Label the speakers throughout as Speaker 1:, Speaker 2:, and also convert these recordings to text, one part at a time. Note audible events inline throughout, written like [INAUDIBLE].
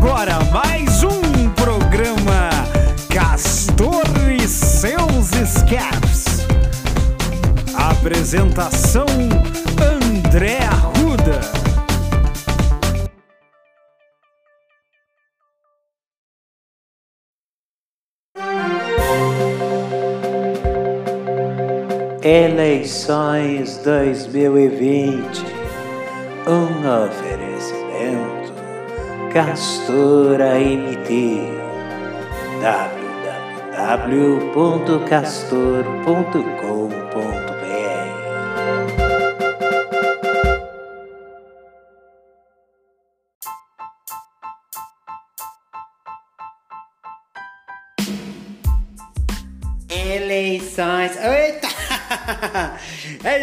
Speaker 1: agora mais um programa Castor e seus escapes. Apresentação André Arruda.
Speaker 2: Eleições 2020. Um oferecimento. Castora MT. www.castor.com.br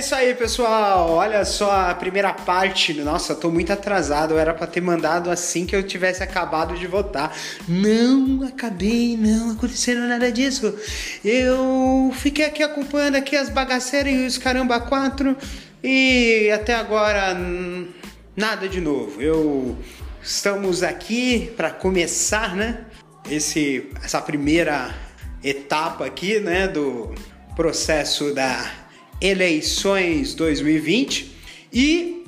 Speaker 3: isso aí, pessoal. Olha só a primeira parte. Nossa, tô muito atrasado. Era para ter mandado assim que eu tivesse acabado de votar. Não acabei, não aconteceu nada disso. Eu fiquei aqui acompanhando aqui as bagaceiras e os caramba quatro e até agora hum, nada de novo. Eu estamos aqui para começar, né? Esse essa primeira etapa aqui, né, do processo da eleições 2020 e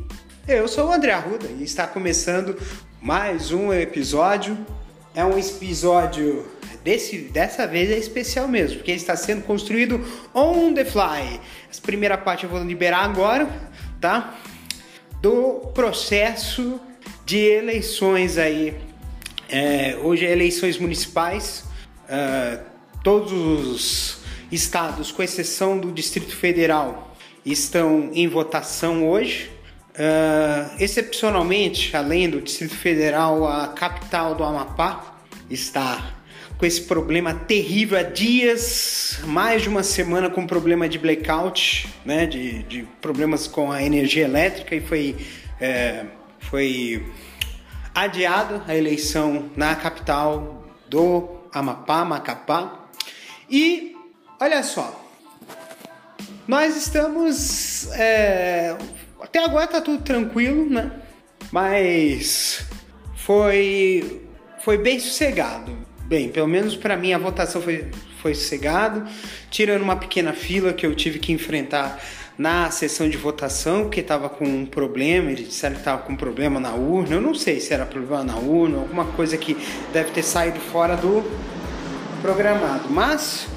Speaker 3: eu sou o André Arruda e está começando mais um episódio. É um episódio desse dessa vez é especial mesmo, porque ele está sendo construído on the fly. Essa primeira parte eu vou liberar agora, tá? Do processo de eleições aí. É, hoje é eleições municipais. Uh, todos os estados, com exceção do Distrito Federal, estão em votação hoje. Uh, excepcionalmente, além do Distrito Federal, a capital do Amapá está com esse problema terrível há dias, mais de uma semana com problema de blackout, né, de, de problemas com a energia elétrica e foi, é, foi adiado a eleição na capital do Amapá, Macapá, e olha só, nós estamos. É, até agora tá tudo tranquilo, né? Mas foi, foi bem sossegado. Bem, pelo menos para mim a votação foi, foi sossegado, tirando uma pequena fila que eu tive que enfrentar na sessão de votação, porque estava com um problema, eles disseram que estava com um problema na urna. Eu não sei se era problema na urna, alguma coisa que deve ter saído fora do, programado. Mas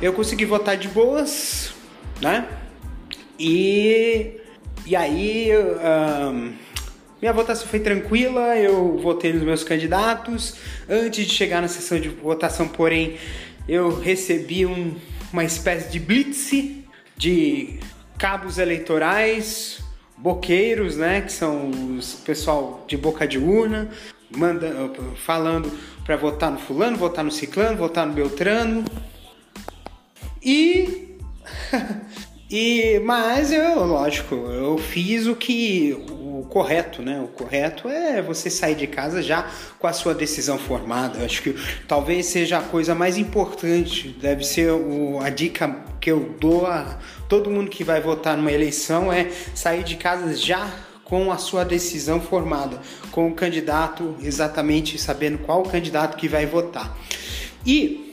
Speaker 3: eu consegui votar de boas, né? E, e aí um, minha votação foi tranquila, eu votei nos meus candidatos. Antes de chegar na sessão de votação, porém, eu recebi um, uma espécie de blitz de cabos eleitorais, boqueiros, né, que são os pessoal de boca de urna, manda, falando para votar no fulano, votar no ciclano, votar no beltrano. E [LAUGHS] e mas eu, lógico, eu fiz o que o correto, né? O correto é você sair de casa já com a sua decisão formada. Acho que talvez seja a coisa mais importante, deve ser o, a dica que eu dou a todo mundo que vai votar numa eleição é sair de casa já com a sua decisão formada, com o candidato exatamente sabendo qual candidato que vai votar. E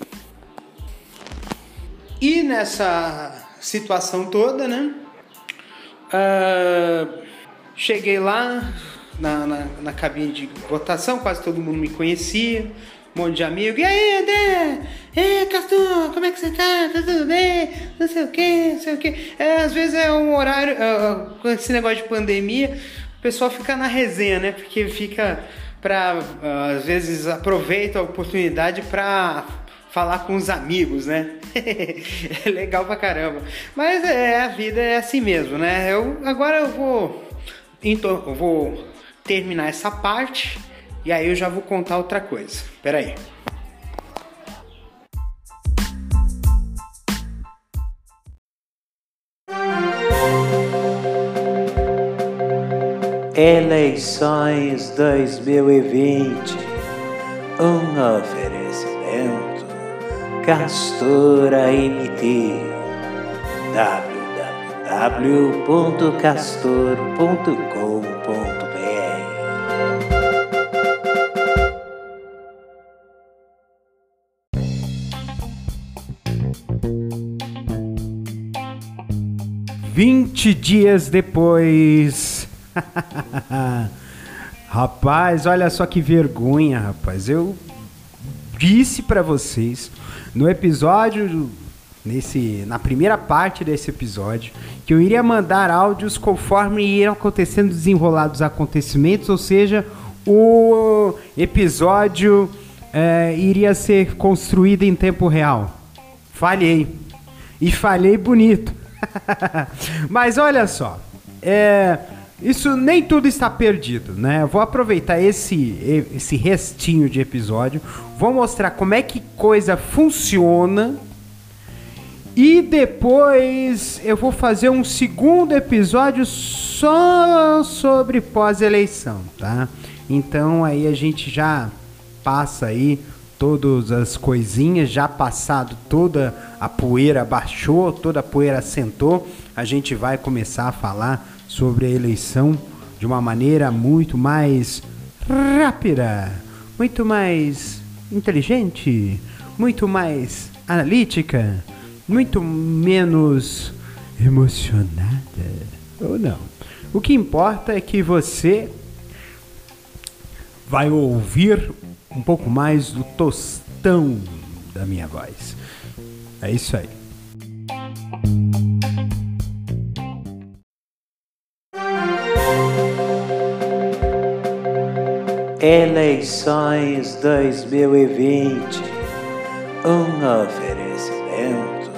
Speaker 3: e nessa situação toda, né? Uh, cheguei lá na, na, na, cabine de votação, quase todo mundo me conhecia, um monte de amigo. E aí, André? Ei, Castor, como é que você tá? Tá tudo bem? Não sei o que, não sei o que. É, às vezes é um horário, uh, esse negócio de pandemia, o pessoal fica na resenha, né? Porque fica uh, às vezes aproveita a oportunidade para falar com os amigos, né? [LAUGHS] é legal pra caramba. Mas é, a vida é assim mesmo, né? Eu, agora eu vou, então, eu vou terminar essa parte e aí eu já vou contar outra coisa. Pera aí.
Speaker 2: Eleições 2020. Um oferecimento. Castor AMT www.castor.com.br
Speaker 3: Vinte dias depois. [LAUGHS] rapaz, olha só que vergonha, rapaz. Eu disse para vocês no episódio nesse na primeira parte desse episódio que eu iria mandar áudios conforme iam acontecendo desenrolados acontecimentos, ou seja, o episódio é, iria ser construído em tempo real. Falhei. E falhei bonito. [LAUGHS] Mas olha só, é, isso nem tudo está perdido, né? Vou aproveitar esse, esse restinho de episódio, vou mostrar como é que coisa funciona e depois eu vou fazer um segundo episódio só sobre pós-eleição, tá? Então aí a gente já passa aí todas as coisinhas, já passado toda a poeira baixou, toda a poeira assentou, a gente vai começar a falar sobre a eleição de uma maneira muito mais rápida, muito mais inteligente, muito mais analítica, muito menos emocionada. Ou não. O que importa é que você vai ouvir um pouco mais do tostão da minha voz. É isso aí.
Speaker 2: Eleições 2020. Um oferecimento.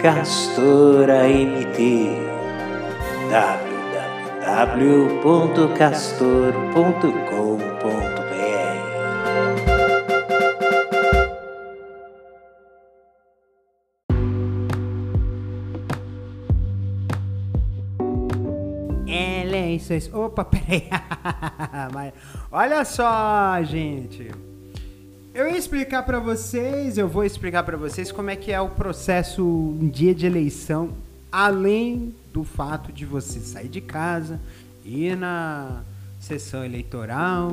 Speaker 2: Castora MT. www.castor.com.br
Speaker 3: Eleições. Opa, [LAUGHS] peraí. Mas, olha só, gente. Eu ia explicar para vocês, eu vou explicar para vocês como é que é o processo um dia de eleição, além do fato de você sair de casa, ir na sessão eleitoral,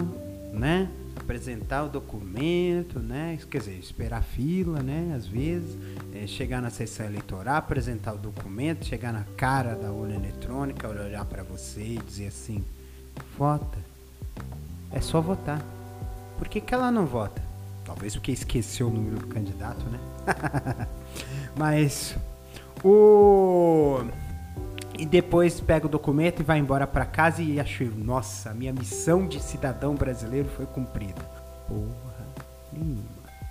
Speaker 3: né? Apresentar o documento, né? Quer dizer, esperar a fila, né? Às vezes, é, chegar na sessão eleitoral, apresentar o documento, chegar na cara da urna eletrônica, olhar para você e dizer assim: vota. É só votar. Por que, que ela não vota? Talvez porque esqueceu o número do candidato, né? [LAUGHS] Mas o e depois pega o documento e vai embora para casa e acha, nossa, minha missão de cidadão brasileiro foi cumprida. Porra nenhuma.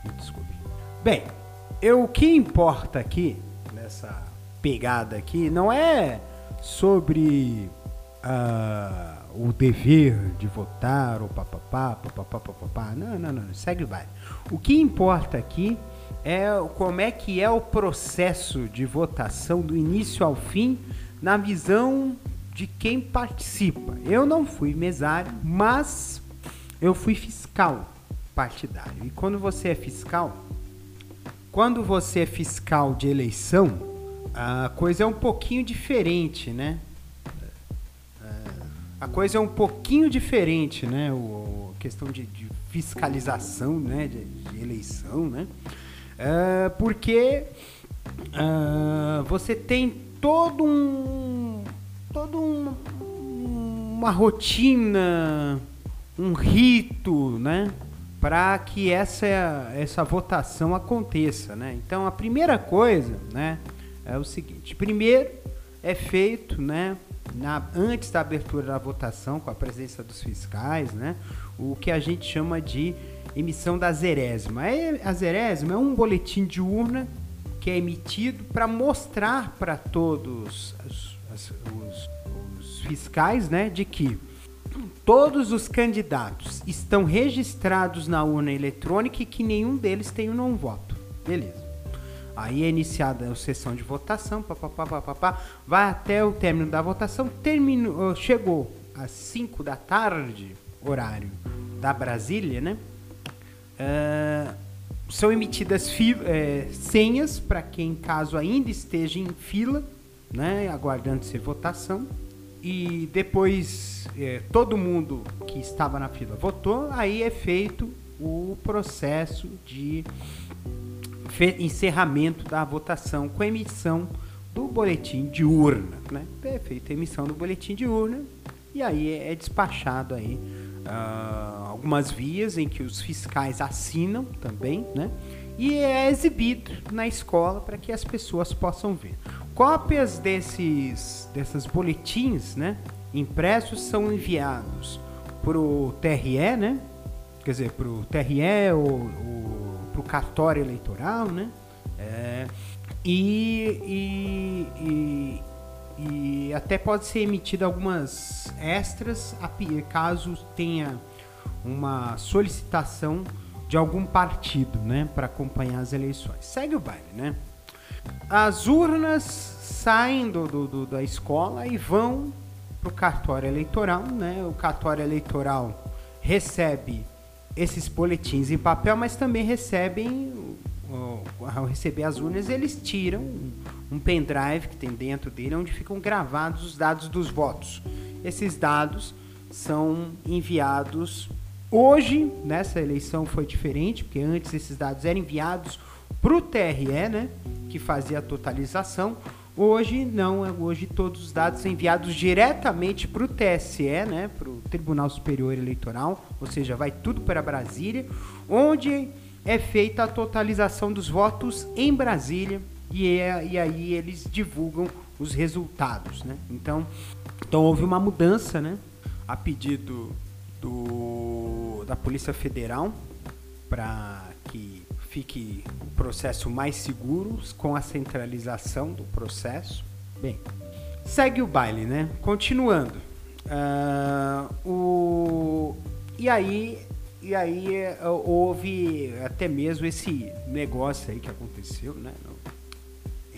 Speaker 3: Me desculpe. Bem, eu, o que importa aqui, nessa pegada aqui, não é sobre uh, o dever de votar, ou papapá, papapá, papapá. Não, não, não, segue vai. O que importa aqui é como é que é o processo de votação do início ao fim na visão de quem participa. Eu não fui mesário, mas eu fui fiscal partidário. E quando você é fiscal, quando você é fiscal de eleição, a coisa é um pouquinho diferente, né? A coisa é um pouquinho diferente, né? O, a questão de, de fiscalização, né? De, de eleição, né? É, porque uh, você tem todo um todo um, uma rotina, um rito, né? Para que essa essa votação aconteça, né? Então a primeira coisa, né, é o seguinte: primeiro é feito, né, na, antes da abertura da votação, com a presença dos fiscais, né, o que a gente chama de emissão da zerésima. A zerésima é um boletim de urna que é emitido para mostrar para todos os, os, os, fiscais né, de que todos os candidatos estão registrados na urna eletrônica e que nenhum deles tem um não voto. Beleza. Aí é iniciada a sessão de votação, papapá, papapá, vai até o término da votação, terminou, chegou às 5 da tarde, horário da Brasília, né? Uh, são emitidas é, senhas para quem, caso ainda esteja em fila, né, aguardando ser votação. E depois é, todo mundo que estava na fila votou, aí é feito o processo de encerramento da votação com emissão do boletim de urna, né? É feita a emissão do boletim de urna e aí é despachado aí uh, algumas vias em que os fiscais assinam também, né? E é exibido na escola para que as pessoas possam ver. Cópias desses desses boletins, né? Impressos são enviados para o TRE, né? Quer dizer, para o TRE ou, para o cartório eleitoral, né? É, e, e, e, e, até pode ser emitido algumas extras caso tenha uma solicitação de algum partido, né, para acompanhar as eleições. Segue o baile, né? As urnas saem do, do, do da escola e vão para o cartório eleitoral, né? O cartório eleitoral recebe esses boletins em papel, mas também recebem ao receber as urnas, eles tiram um pendrive que tem dentro dele, onde ficam gravados os dados dos votos. Esses dados são enviados hoje, nessa eleição foi diferente, porque antes esses dados eram enviados para o TRE, né, que fazia a totalização. Hoje não, hoje todos os dados são enviados diretamente para o TSE, né, para o Tribunal Superior Eleitoral, ou seja, vai tudo para Brasília, onde é feita a totalização dos votos em Brasília e, é, e aí eles divulgam os resultados, né? Então, então houve uma mudança, né? A pedido do, da Polícia Federal para que fique o processo mais seguro com a centralização do processo. Bem, segue o baile, né? Continuando. Uh, o, e aí e aí é, houve até mesmo esse negócio aí que aconteceu, né?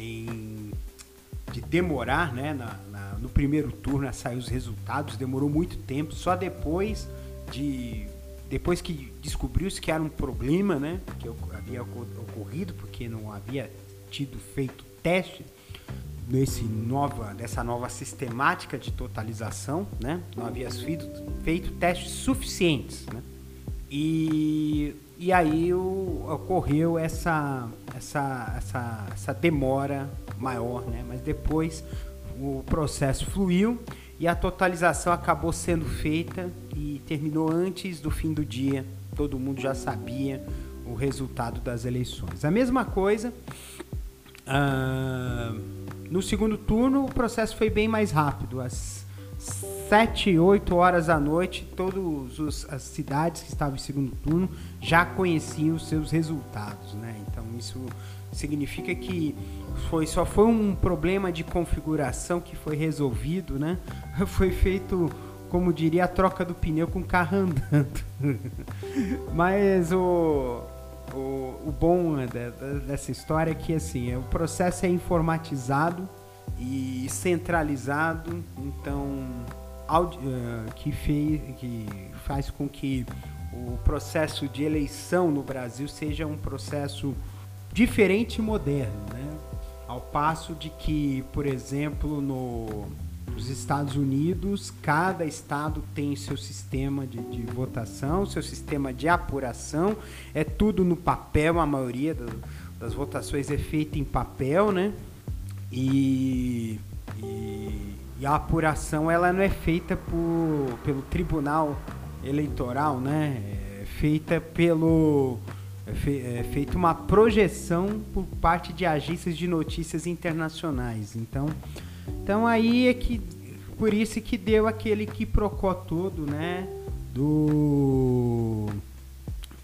Speaker 3: Em, de demorar, né? Na, na, no primeiro turno a sair os resultados, demorou muito tempo. Só depois de depois que descobriu-se que era um problema, né? Que havia ocorrido porque não havia tido feito teste nesse nova dessa nova sistemática de totalização, né? Não havia feito, feito testes suficientes, né? E, e aí o, ocorreu essa, essa, essa, essa demora maior, né? Mas depois o processo fluiu e a totalização acabou sendo feita e terminou antes do fim do dia. Todo mundo já sabia o resultado das eleições. A mesma coisa. Uh, no segundo turno, o processo foi bem mais rápido. As 7, 8 horas da noite, todas as cidades que estavam em segundo turno já conheciam os seus resultados, né? Então isso significa que foi só foi um problema de configuração que foi resolvido, né? [LAUGHS] Foi feito, como diria, a troca do pneu com o carro andando. [LAUGHS] Mas o, o, o bom dessa história é que assim, o processo é informatizado e centralizado, então uh, que, fez, que faz com que o processo de eleição no Brasil seja um processo diferente e moderno, né? Ao passo de que, por exemplo, no, nos Estados Unidos, cada estado tem seu sistema de, de, votação, seu sistema de apuração, é tudo no papel, a maioria do, das votações é feita em papel, né? E, e, e, a apuração ela não é feita por, pelo Tribunal Eleitoral, né? É feita pelo é, fe, é feita uma projeção por parte de agências de notícias internacionais. Então, então aí é que por isso que deu aquele que procó todo, né? Do,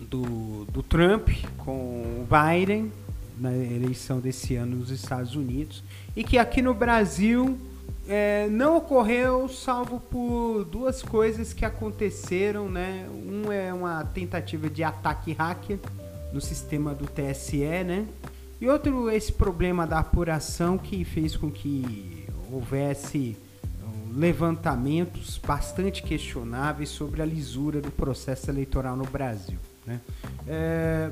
Speaker 3: do, do Trump com o Biden na eleição desse ano nos Estados Unidos e que aqui no Brasil é, não ocorreu salvo por duas coisas que aconteceram, né? Um é uma tentativa de ataque hacker no sistema do TSE, né? E outro esse problema da apuração que fez com que houvesse levantamentos bastante questionáveis sobre a lisura do processo eleitoral no Brasil, né? É,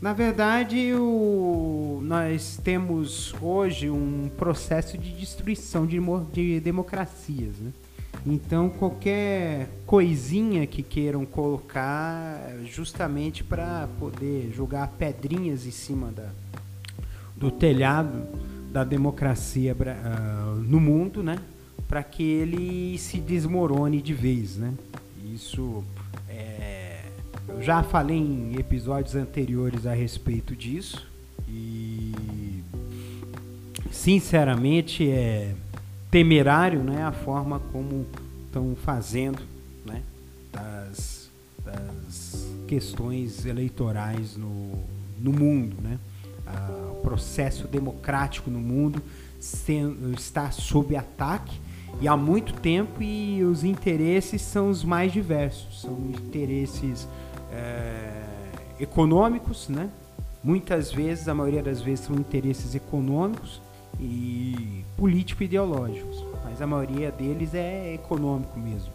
Speaker 3: na verdade, o, nós temos hoje um processo de destruição de, de democracias. Né? Então, qualquer coisinha que queiram colocar, justamente para poder jogar pedrinhas em cima da, do telhado da democracia uh, no mundo, né? Para que ele se desmorone de vez, né? Isso eu já falei em episódios anteriores a respeito disso e sinceramente é temerário, né? A forma como estão fazendo, né? Das, das questões eleitorais no, no mundo, né? Ah, o processo democrático no mundo sendo, está sob ataque e há muito tempo e os interesses são os mais diversos, são interesses é, econômicos, né? Muitas vezes, a maioria das vezes, são interesses econômicos e político-ideológicos, mas a maioria deles é econômico mesmo.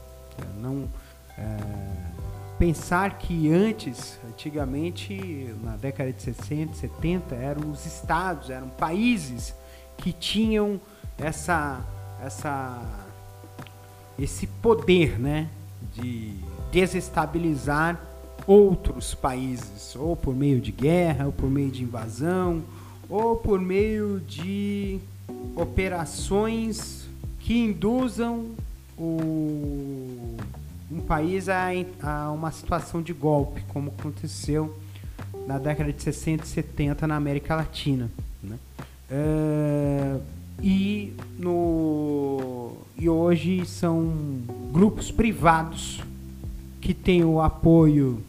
Speaker 3: Não é, pensar que antes, antigamente, na década de 60, 70, eram os estados, eram países que tinham essa, essa, esse poder, né, de desestabilizar outros países, ou por meio de guerra, ou por meio de invasão, ou por meio de operações que induzam o um país a, a uma situação de golpe, como aconteceu na década de 60 e 70 na América Latina. Né? É, e, no, e hoje são grupos privados que têm o apoio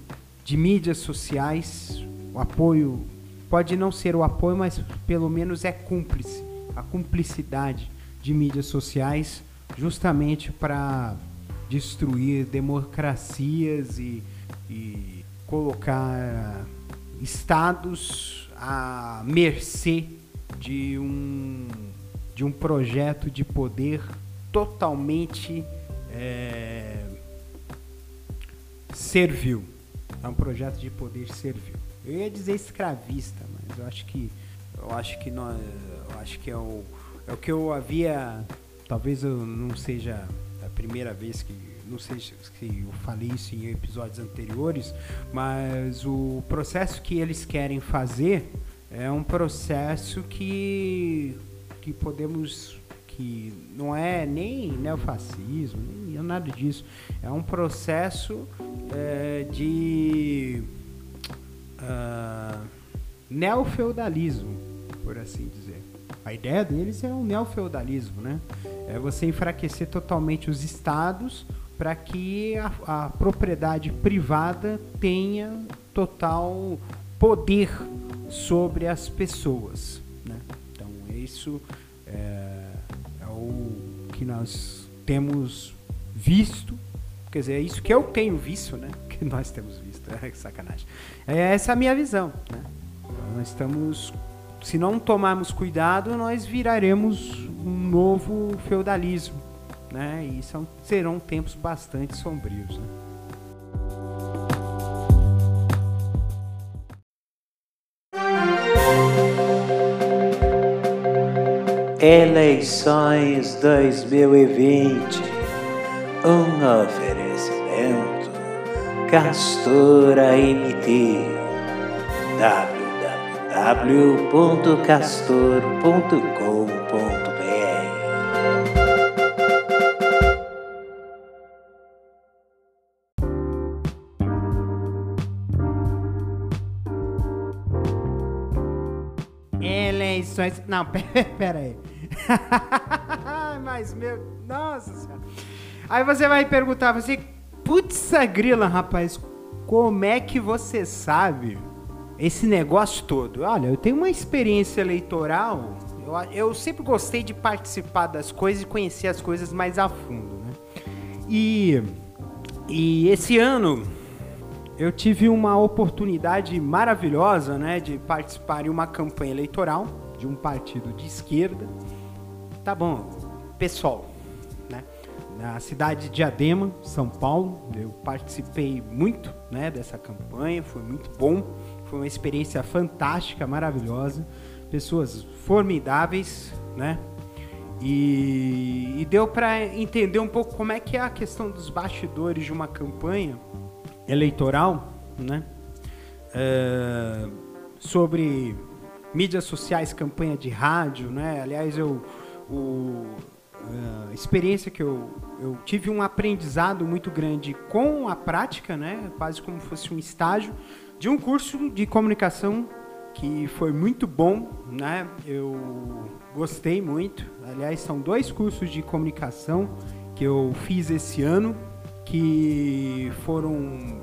Speaker 3: de mídias sociais, o apoio pode não ser o apoio, mas pelo menos é cúmplice, a cumplicidade de mídias sociais, justamente para destruir democracias e, e colocar estados à mercê de um, de um projeto de poder totalmente é, servil. É um projeto de poder servil. Eu ia dizer escravista, mas eu acho que eu acho que nós, eu acho que é o, é o que eu havia, talvez eu não seja primeira vez que não sei se eu falei isso em episódios anteriores, mas o processo que eles querem fazer é um processo que que podemos que não é nem neofascismo, nem nada disso. É um processo é, de uh, neofeudalismo, por assim dizer. A ideia deles é o neofeudalismo, né? É você enfraquecer totalmente os estados para que a, a, propriedade privada tenha total poder sobre as pessoas. Né? Então, isso é, o que nós temos visto, quer dizer, é isso que eu tenho visto, né? [LAUGHS] que nós temos visto, é sacanagem. É essa a minha visão. Né? Nós estamos se não tomarmos cuidado, nós viraremos um novo feudalismo, né? E são, serão tempos bastante sombrios, né?
Speaker 2: Eleições 2020 Um oferecimento Castora MT www.castor.com.br
Speaker 3: Eleições. Não, [LAUGHS] pera, aí. [LAUGHS] Mas, meu. Nossa senhora. Aí você vai perguntar, você. Putz, grila, rapaz. Como é que você sabe esse negócio todo. Olha, eu tenho uma experiência eleitoral. Eu, eu sempre gostei de participar das coisas e conhecer as coisas mais a fundo, né? E, e esse ano eu tive uma oportunidade maravilhosa, né, de participar em uma campanha eleitoral de um partido de esquerda. Tá bom, pessoal, né? Na cidade de Diadema, São Paulo, eu participei muito, né, dessa campanha, foi muito bom foi uma experiência fantástica, maravilhosa. Pessoas formidáveis, né? E, e deu para entender um pouco como é que é a questão dos bastidores de uma campanha eleitoral, né? É, sobre mídias sociais, campanha de rádio, né? Aliás, eu o, a experiência que eu, eu tive um aprendizado muito grande com a prática, né? Quase como fosse um estágio de um curso de comunicação que foi muito bom, né? Eu gostei muito. Aliás, são dois cursos de comunicação que eu fiz esse ano que foram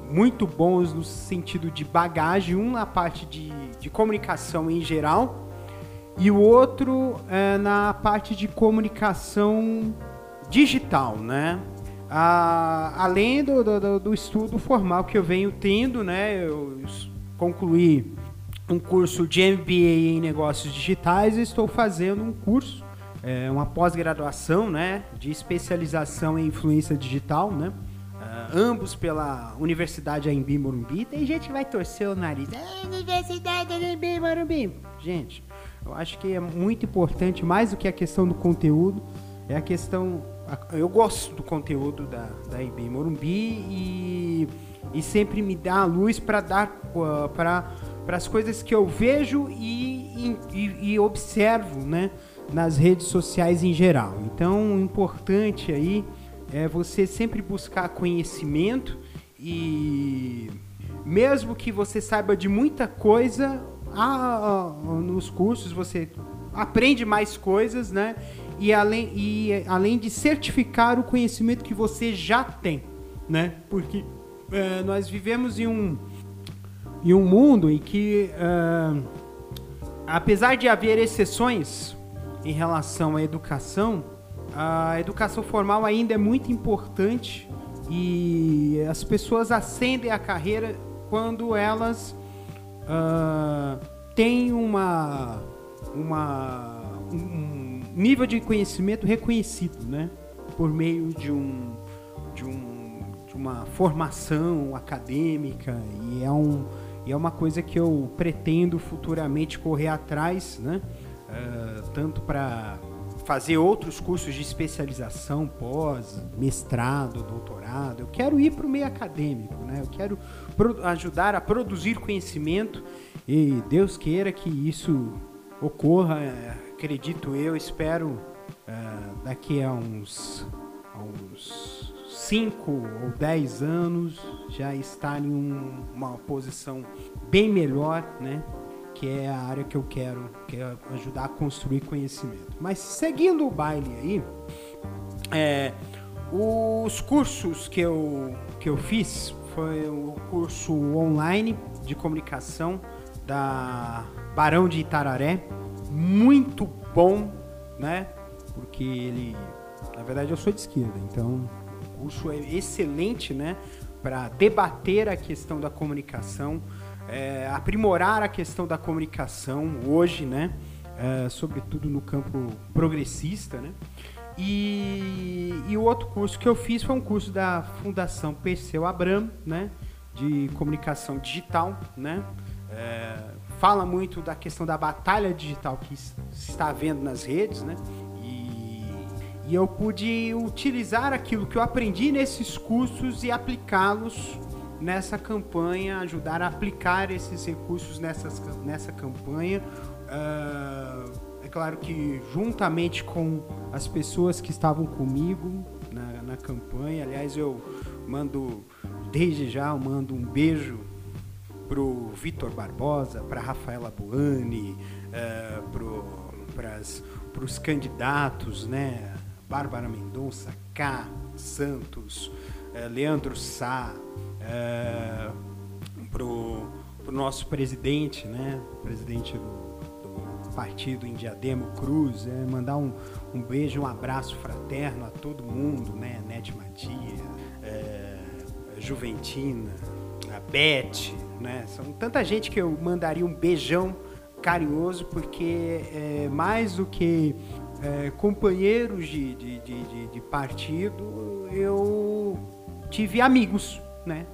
Speaker 3: muito bons no sentido de bagagem, um na parte de, de comunicação em geral e o outro é na parte de comunicação digital, né? Ah, além do, do, do, estudo formal que eu venho tendo, né? Eu concluí um curso de MBA em negócios digitais e estou fazendo um curso, é, uma pós-graduação, né? De especialização em influência digital, né? Uh, ambos pela Universidade Aimbi Morumbi. Tem gente que vai torcer o nariz. É, Universidade Aimbi Morumbi. Gente, eu acho que é muito importante, mais do que a questão do conteúdo, é a questão. Eu gosto do conteúdo da, da Aimbi Morumbi e, e sempre me dá a luz para dar para as coisas que eu vejo e, e, e observo né, nas redes sociais em geral. Então, o importante aí é você sempre buscar conhecimento e mesmo que você saiba de muita coisa, ah, nos cursos você aprende mais coisas, né? E além, e além de certificar o conhecimento que você já tem, né? Porque é, nós vivemos em um, em um mundo em que, é, apesar de haver exceções em relação à educação, a educação formal ainda é muito importante e as pessoas ascendem a carreira quando elas uh, têm uma, uma, um nível de conhecimento reconhecido, né? Por meio de um, de um de uma formação acadêmica e é um e é uma coisa que eu pretendo futuramente correr atrás, né? Uh, tanto para fazer outros cursos de especialização, pós, mestrado, doutorado. Eu quero ir para o meio acadêmico, né? Eu quero ajudar a produzir conhecimento e Deus queira que isso ocorra. É, acredito eu, espero é, daqui a uns, a uns 5 ou 10 anos já estar em um, uma posição bem melhor, né? Que é a área que eu quero, que é ajudar a construir conhecimento. Mas seguindo o baile aí, é, os cursos que eu, que eu fiz foi o curso online de comunicação da Barão de Itararé, muito bom, né? Porque ele, na verdade, eu sou de esquerda, então o curso é excelente, né? Para debater a questão da comunicação é, aprimorar a questão da comunicação hoje, né? É, sobretudo no campo progressista, né? E, e, o outro curso que eu fiz foi um curso da Fundação Perseu Abram, né? De comunicação digital, né? É, fala muito da questão da batalha digital que se está vendo nas redes, né? E, e eu pude utilizar aquilo que eu aprendi nesses cursos e aplicá-los nessa campanha, ajudar a aplicar esses recursos nessas, nessa campanha. Uh, é claro que juntamente com as pessoas que estavam comigo na, na campanha, aliás, eu mando, desde já, eu mando um beijo pro Vitor Barbosa, para Rafaela Buani, uh, para os candidatos, né? Bárbara Mendonça, K, Santos, uh, Leandro Sá, é, pro, pro nosso presidente, né? Presidente do, do partido em Cruz, é, mandar um, um beijo, um abraço fraterno a todo mundo, né? Nete Matia, é, Juventina, a Beth, né? São tanta gente que eu mandaria um beijão carinhoso, porque é, mais do que é, companheiros de, de, de, de, partido, eu tive amigos, né?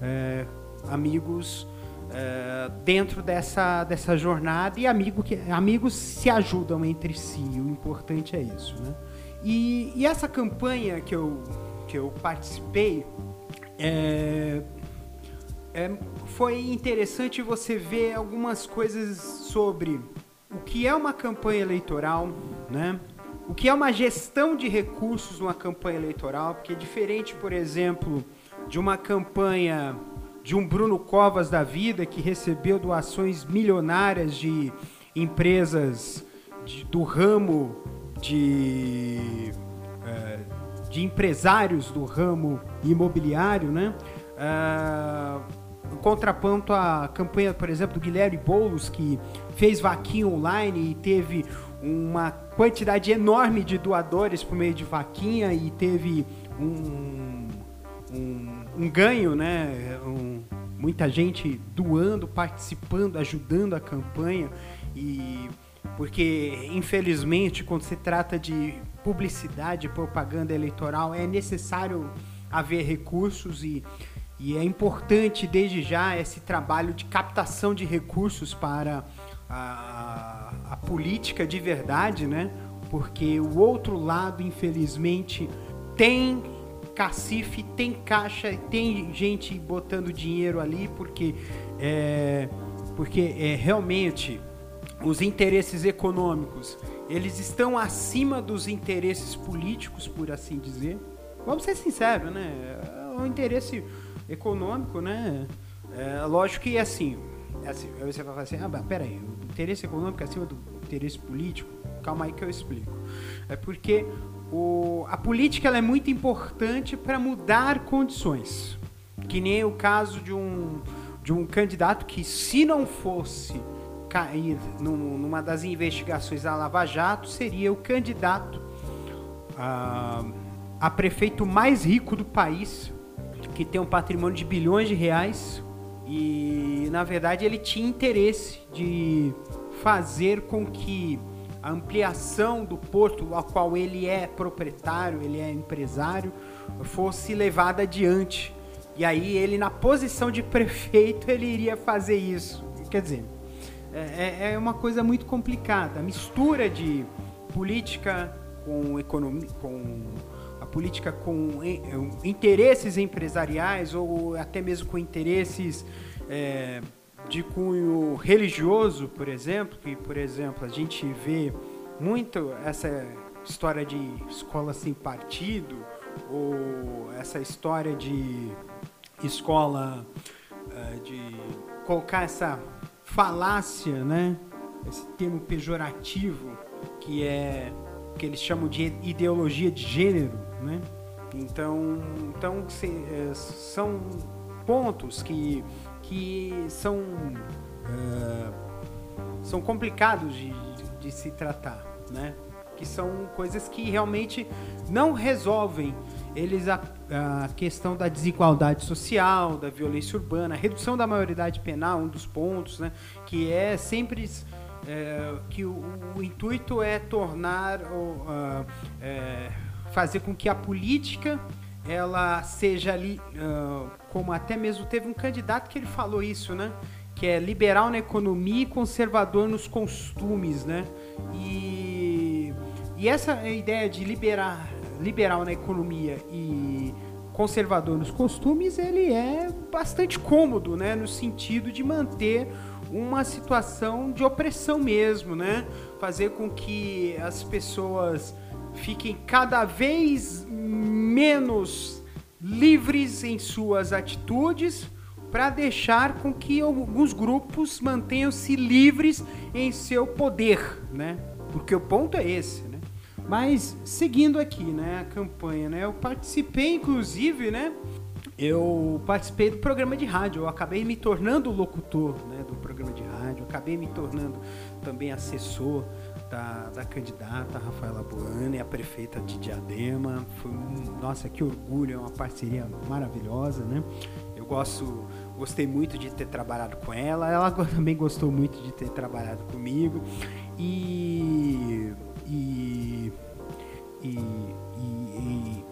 Speaker 3: É, amigos é, dentro dessa, dessa jornada e amigo que, amigos se ajudam entre si. O importante é isso, né? E, e essa campanha que eu, que eu participei, é, é, foi interessante você ver algumas coisas sobre o que é uma campanha eleitoral, né? O que é uma gestão de recursos numa campanha eleitoral, porque é diferente, por exemplo, de uma campanha de um Bruno Covas da vida que recebeu doações milionárias de empresas de, do ramo de, é, de empresários do ramo imobiliário, né? Uh, contraponto à campanha, por exemplo, do Guilherme Boulos, que fez vaquinha online e teve uma quantidade enorme de doadores por meio de vaquinha e teve um, um, um ganho, né? Um, muita gente doando, participando, ajudando a campanha e porque infelizmente quando se trata de publicidade, propaganda eleitoral, é necessário haver recursos e e é importante desde já esse trabalho de captação de recursos para a, política de verdade, né? Porque o outro lado, infelizmente, tem cacife, tem caixa, tem gente botando dinheiro ali, porque é, porque é, realmente os interesses econômicos eles estão acima dos interesses políticos, por assim dizer. Vamos ser sinceros, né? O interesse econômico, né? É, lógico que assim, assim, aí você vai falar assim, ah, peraí, o interesse econômico é acima do interesse político? Calma aí que eu explico. É porque o, a política é muito importante para mudar condições. Que nem o caso de um, de um candidato que, se não fosse cair num, numa das investigações da Lava Jato, seria o candidato a, a prefeito mais rico do país, que tem um patrimônio de bilhões de reais e, na verdade, ele tinha interesse de fazer com que a ampliação do porto, ao qual ele é proprietário, ele é empresário, fosse levada adiante. E aí ele, na posição de prefeito, ele iria fazer isso. Quer dizer, é, é, é uma coisa muito complicada. A mistura de política com economia, com política com interesses empresariais ou até mesmo com interesses é, de cunho religioso, por exemplo, que, por exemplo, a gente vê muito essa história de escola sem partido ou essa história de escola uh, de colocar essa falácia, né? Esse termo pejorativo que é que eles chamam de ideologia de gênero, né? Então, então é, são pontos que, que são, uh, são complicados de, de, se tratar, né? Que são coisas que realmente não resolvem eles a, a, questão da desigualdade social, da violência urbana, a redução da maioridade penal, um dos pontos, né, que é sempre é, que o, o, intuito é tornar é, fazer com que a política ela seja ali, uh, como até mesmo teve um candidato que ele falou isso, né? Que é liberal na economia e conservador nos costumes, né? E, e essa ideia de liberar, liberal na economia e conservador nos costumes, ele é bastante cômodo, né? No sentido de manter uma situação de opressão mesmo, né? Fazer com que as pessoas fiquem cada vez menos livres em suas atitudes para deixar com que alguns grupos mantenham-se livres em seu poder, né? Porque o ponto é esse, né? Mas seguindo aqui, né, a campanha, né? Eu participei inclusive, né? Eu participei do programa de rádio, eu acabei me tornando locutor, né, do programa de rádio, acabei me tornando também assessor da, da candidata Rafaela Boane, a prefeita de Diadema. Foi um, nossa, que orgulho, é uma parceria maravilhosa, né? Eu gosto, gostei muito de ter trabalhado com ela, ela também gostou muito de ter trabalhado comigo. E e, e, e,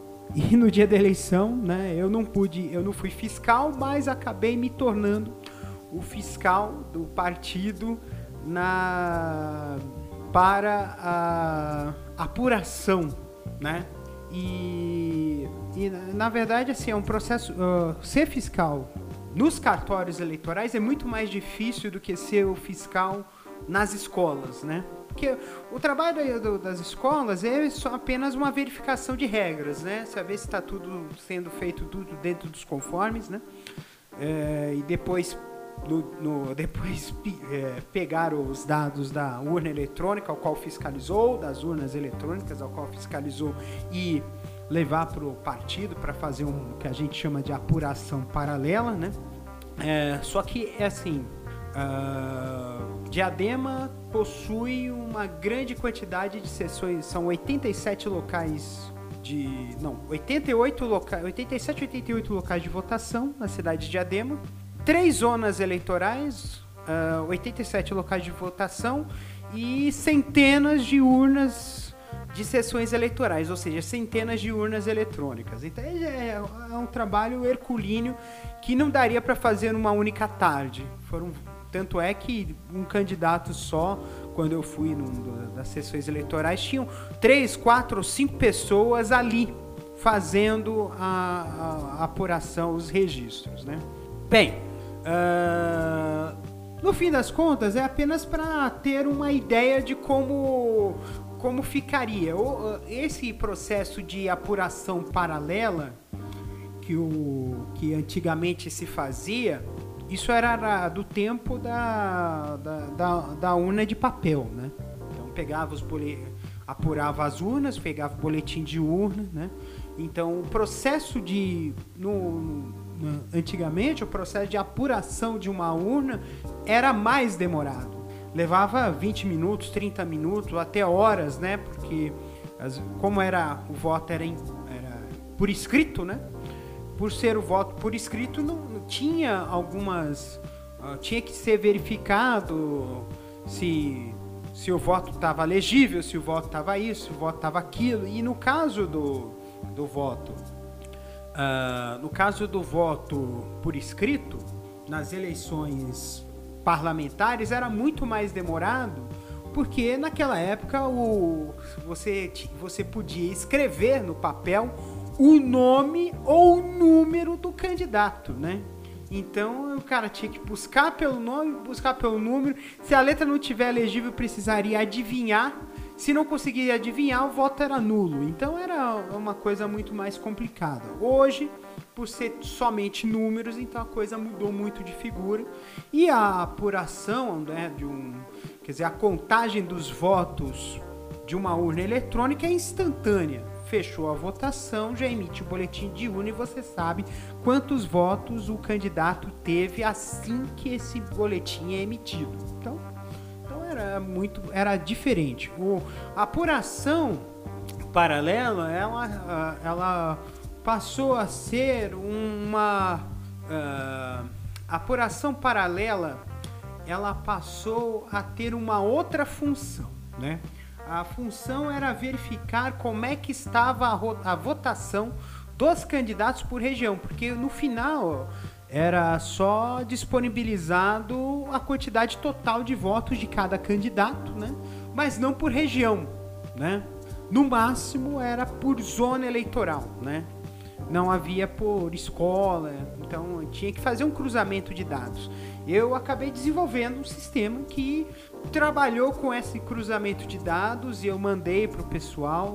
Speaker 3: e no dia da eleição, né, eu não pude, eu não fui fiscal, mas acabei me tornando o fiscal do partido na para a apuração, né? E, e na verdade assim é um processo uh, ser fiscal nos cartórios eleitorais é muito mais difícil do que ser o fiscal nas escolas, né? Porque o trabalho do, das escolas é só apenas uma verificação de regras, né? Saber se está tudo sendo feito tudo dentro dos conformes, né? É, e depois, no, no depois [LAUGHS] é, pegar os dados da urna eletrônica ao qual fiscalizou, das urnas eletrônicas ao qual fiscalizou e levar para o partido para fazer um que a gente chama de apuração paralela, né? É, só que é assim, uh, Diadema possui uma grande quantidade de sessões, são 87 locais de, não, 88 locais, 87, 88 locais de votação na cidade de Diadema, três zonas eleitorais, uh, 87 locais de votação e centenas de urnas de sessões eleitorais, ou seja, centenas de urnas eletrônicas. Então é, é um trabalho herculíneo que não daria para fazer numa única tarde. Foram tanto é que um candidato só, quando eu fui num, das sessões eleitorais, tinham três, quatro ou cinco pessoas ali fazendo a, a, a apuração, os registros, né? Bem, uh, no fim das contas é apenas para ter uma ideia de como como ficaria esse processo de apuração paralela que, o, que antigamente se fazia, isso era do tempo da, da, da, da urna de papel, né? Então pegava os boletins, apurava as urnas, pegava o boletim de urna, né? Então o processo de no, antigamente o processo de apuração de uma urna era mais demorado levava 20 minutos, 30 minutos, até horas, né? Porque como era o voto era, em, era por escrito, né? Por ser o voto por escrito, não, não tinha algumas uh, tinha que ser verificado se se o voto estava legível, se o voto estava isso, se o voto estava aquilo. E no caso do, do voto, uh, no caso do voto por escrito, nas eleições parlamentares era muito mais demorado, porque naquela época o, você, você podia escrever no papel o nome ou o número do candidato, né? Então o cara tinha que buscar pelo nome, buscar pelo número. Se a letra não tiver legível, precisaria adivinhar. Se não conseguir adivinhar, o voto era nulo. Então era uma coisa muito mais complicada. Hoje por ser somente números, então a coisa mudou muito de figura. E a apuração, né, de um, quer dizer, a contagem dos votos de uma urna eletrônica é instantânea. Fechou a votação, já emite o boletim de urna e você sabe quantos votos o candidato teve assim que esse boletim é emitido. Então era muito, era diferente. O, a apuração paralela, ela, ela passou a ser uma uh, apuração paralela. Ela passou a ter uma outra função, né? A função era verificar como é que estava a, a votação dos candidatos por região, porque no final era só disponibilizado a quantidade total de votos de cada candidato, né? Mas não por região, né? No máximo era por zona eleitoral, né? não havia por escola, então tinha que fazer um cruzamento de dados. Eu acabei desenvolvendo um sistema que trabalhou com esse cruzamento de dados e eu mandei para o pessoal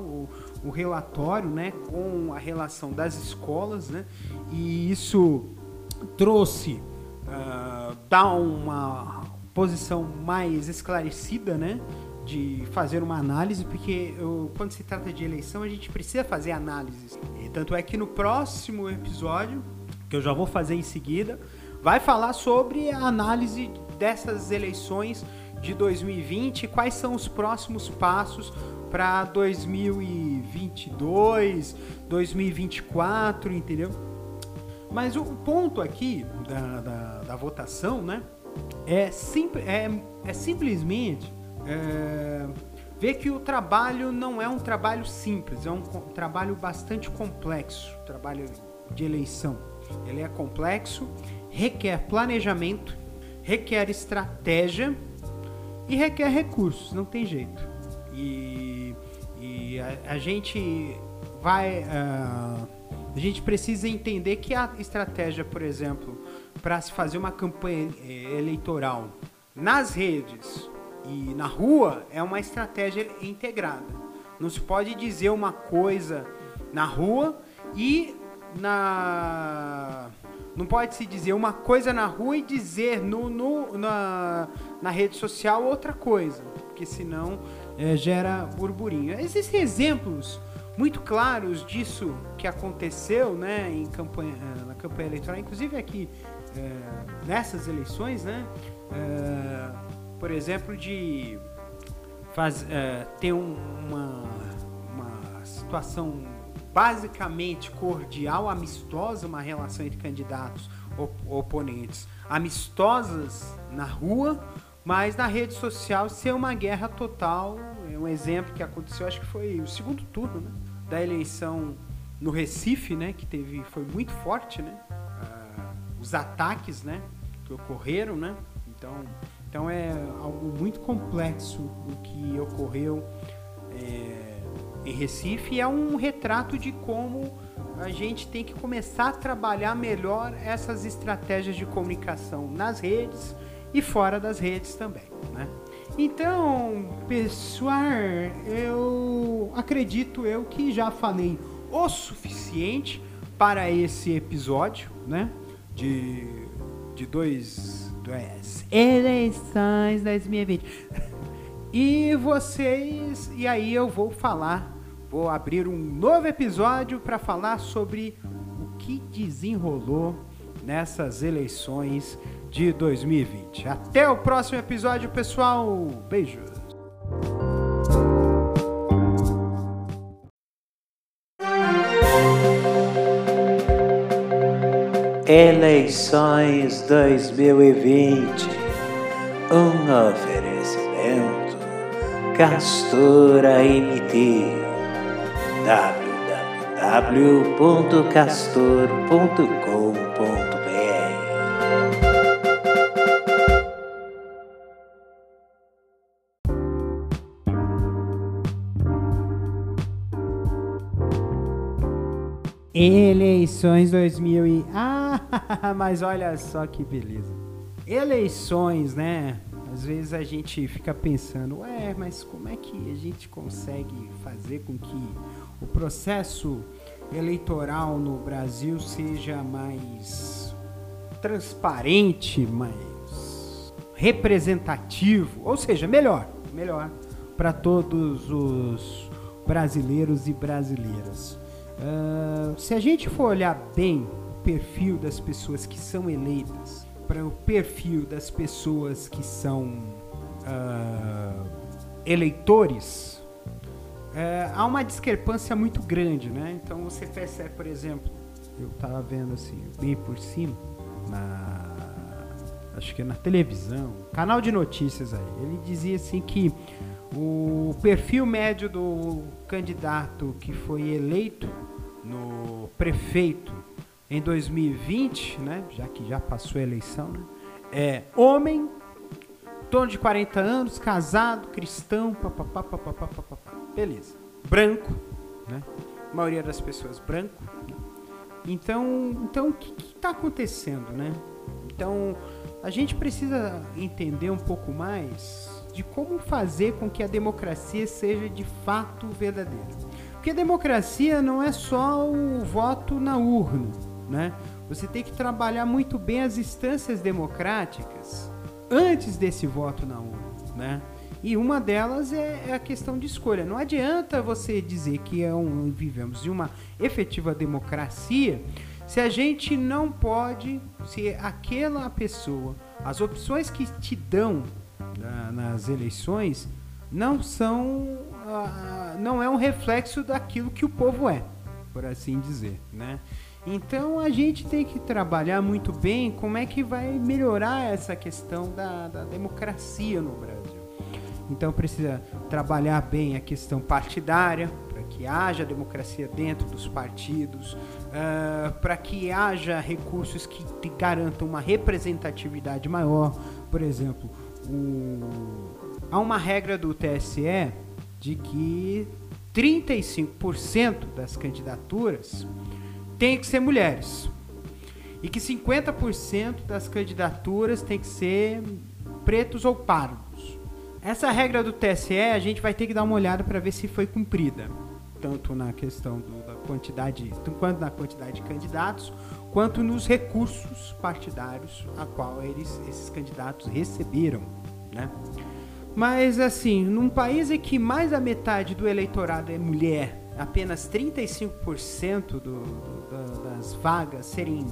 Speaker 3: o, relatório, né, com a relação das escolas, né, e isso trouxe uh, dá uma posição mais esclarecida, né, de fazer uma análise, porque eu, quando se trata de eleição a gente precisa fazer análises. E tanto é que no próximo episódio, que eu já vou fazer em seguida, vai falar sobre a análise dessas eleições de 2020, quais são os próximos passos para 2022, 2024, entendeu? Mas o ponto aqui da, da, da votação, né, é, sim, é, é simplesmente é, ver que o trabalho não é um trabalho simples, é um trabalho bastante complexo, trabalho de eleição. Ele é complexo, requer planejamento, requer estratégia e requer recursos, não tem jeito. E, e a, a, gente vai. Uh, a gente precisa entender que a estratégia, por exemplo, para se fazer uma campanha eh, eleitoral nas redes e na rua é uma estratégia integrada. Não se pode dizer uma coisa na rua e na não pode se dizer uma coisa na rua e dizer no, no na, na rede social outra coisa, porque senão é, gera burburinho. Existem exemplos muito claros disso que aconteceu né, em campanha, eh, na campanha eleitoral, inclusive aqui é, nessas eleições, né? É, por exemplo, de faz, é, ter um, uma, uma situação basicamente cordial, amistosa, uma relação entre candidatos op oponentes amistosas na rua, mas na rede social ser uma guerra total. É um exemplo que aconteceu, acho que foi o segundo turno né, da eleição no Recife, né, que teve foi muito forte, né, uh, os ataques, né, que ocorreram, né. Então, então é algo muito complexo o que ocorreu é, em Recife e é um retrato de como a gente tem que começar a trabalhar melhor essas estratégias de comunicação nas redes e fora das redes também, né? Então, pessoal, eu acredito eu que já falei o suficiente para esse episódio, né? De, de dois, dois eleições [LAUGHS] 2020. E vocês, e aí eu vou falar, vou abrir um novo episódio para falar sobre o que desenrolou nessas eleições de 2020. Até o próximo episódio, pessoal. Beijos.
Speaker 2: Eleições 2020. Um oferecimento Castora MT www.castor.com.br
Speaker 3: Eleições 2000 e... [LAUGHS] Ah, mas olha só que beleza. Eleições, né? Às vezes a gente fica pensando, ué, mas como é que a gente consegue fazer com que o processo eleitoral no Brasil seja mais transparente, mais representativo, ou seja, melhor, melhor para todos os brasileiros e brasileiras. Uh, se a gente for olhar bem o perfil das pessoas que são eleitas para o perfil das pessoas que são uh, eleitores, uh, há uma discrepância muito grande, né? Então você percebe, por exemplo, eu estava vendo assim, bem por cima, na, acho que é na televisão, canal de notícias aí, ele dizia assim que o perfil médio do candidato que foi eleito no prefeito em 2020, né, já que já passou a eleição, né, é homem, torno de 40 anos, casado, cristão, papapá, papapá, papapá. Beleza. Branco, né? A maioria das pessoas branco. Né? Então, então o que está acontecendo, né? Então, a gente precisa entender um pouco mais de como fazer com que a democracia seja de fato verdadeira. Porque democracia não é só o voto na urna, né? Você tem que trabalhar muito bem as instâncias democráticas antes desse voto na urna, né? E uma delas é, é a questão de escolha. Não adianta você dizer que é um, vivemos em uma efetiva democracia se a gente não pode, se aquela pessoa, as opções que te dão na, nas eleições não são não é um reflexo daquilo que o povo é, por assim dizer, né? Então a gente tem que trabalhar muito bem como é que vai melhorar essa questão da, da democracia no Brasil. Então precisa trabalhar bem a questão partidária, para que haja democracia dentro dos partidos, uh, para que haja recursos que garantam uma representatividade maior. Por exemplo, o, há uma regra do TSE de que 35% das candidaturas tem que ser mulheres. e que 50% das candidaturas tem que ser pretos ou pardos. Essa regra do TSE a gente vai ter que dar uma olhada para ver se foi cumprida, tanto na questão do, da quantidade, quanto na quantidade de candidatos, quanto nos recursos partidários a qual eles, esses candidatos receberam, né? Mas assim, num país em que mais da metade do eleitorado é mulher, apenas 35% do, do, das vagas serem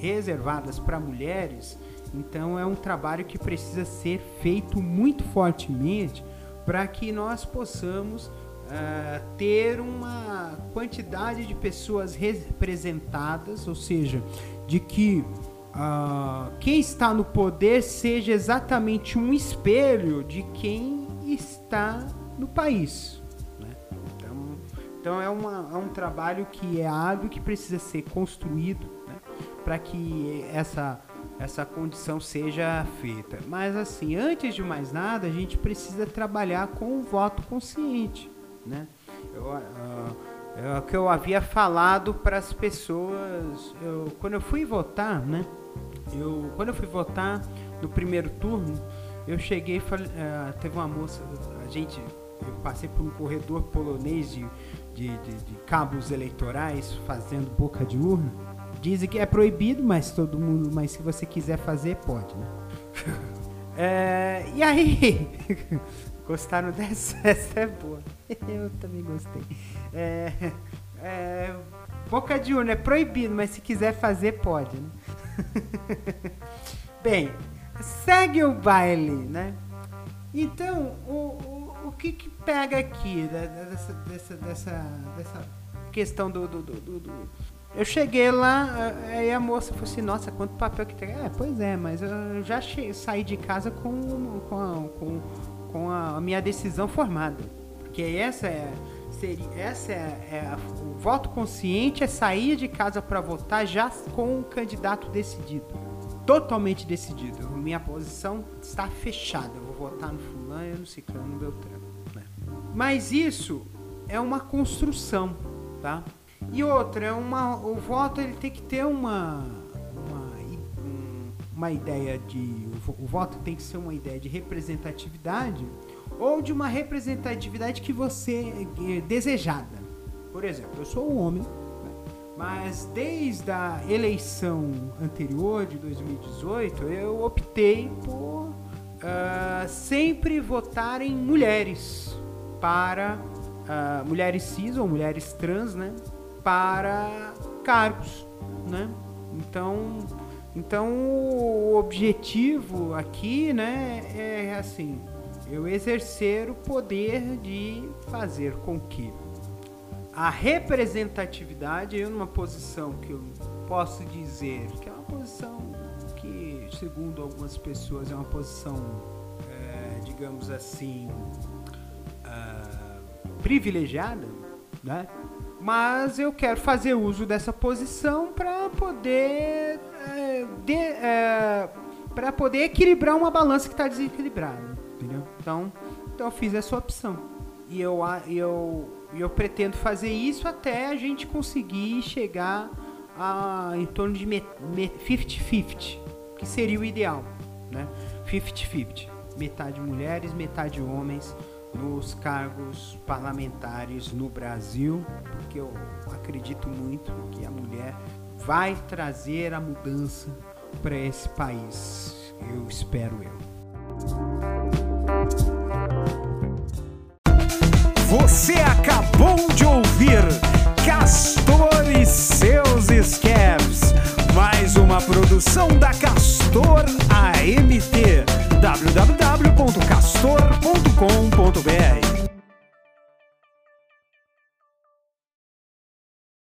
Speaker 3: reservadas para mulheres, então é um trabalho que precisa ser feito muito fortemente para que nós possamos uh, ter uma quantidade de pessoas representadas, ou seja, de que uh, quem está no poder seja exatamente um espelho de quem está no país. Né? Então, então é, uma, é um trabalho que é árduo que precisa ser construído né? para que essa essa condição seja feita. Mas assim, antes de mais nada, a gente precisa trabalhar com o voto consciente, né? Eu, uh, o que eu havia falado para as pessoas, eu, quando eu fui votar, né? Eu, quando eu fui votar no primeiro turno, eu cheguei e falei, uh, teve uma moça, a gente, eu passei por um corredor polonês de, de, de, de cabos eleitorais fazendo boca de urna. Dizem que é proibido, mas todo mundo, mas se você quiser fazer, pode, né? é, [LAUGHS] e aí, [LAUGHS] gostaram dessa? [LAUGHS] Essa é boa. Eu também gostei. É, é, boca de urna é proibido, mas se quiser fazer, pode, né? [LAUGHS] Bem, segue o baile, né? Então, o, o, o que que pega aqui dessa, dessa, dessa, dessa questão do, do, do, do eu cheguei lá, aí a moça falou assim, nossa, quanto papel que tem. É, pois é, mas eu já saí de casa com, com, a, com, com a minha decisão formada. Porque essa é. Seria, essa é, é o voto consciente é sair de casa para votar já com o candidato decidido. Totalmente decidido. Minha posição está fechada. Eu vou votar no fulano, no ciclano, no beltrano. Né? Mas isso é uma construção, tá? E outra, é uma, o voto ele tem que ter uma, uma, uma ideia de. O voto tem que ser uma ideia de representatividade ou de uma representatividade que você é desejada. Por exemplo, eu sou um homem, né? mas desde a eleição anterior de 2018 eu optei por uh, sempre votar em mulheres para uh, mulheres cis ou mulheres trans, né? para cargos, né? Então, então o objetivo aqui, né, é assim, eu exercer o poder de fazer com que a representatividade, eu numa posição que eu posso dizer que é uma posição que, segundo algumas pessoas, é uma posição, é, digamos assim, uh, privilegiada, né? Mas eu quero fazer uso dessa posição para poder é, é, para poder equilibrar uma balança que está desequilibrada? Então, então eu fiz essa opção e eu eu eu pretendo fazer isso até a gente conseguir chegar a em torno de 50-50, que seria o ideal, né? 50-50, metade mulheres, metade homens nos cargos parlamentares no Brasil, porque eu acredito muito que a mulher vai trazer a mudança para esse país. Eu espero eu. Você acabou de ouvir Castor e seus escapes. Mais uma produção da Castor AMT www.castor.com.br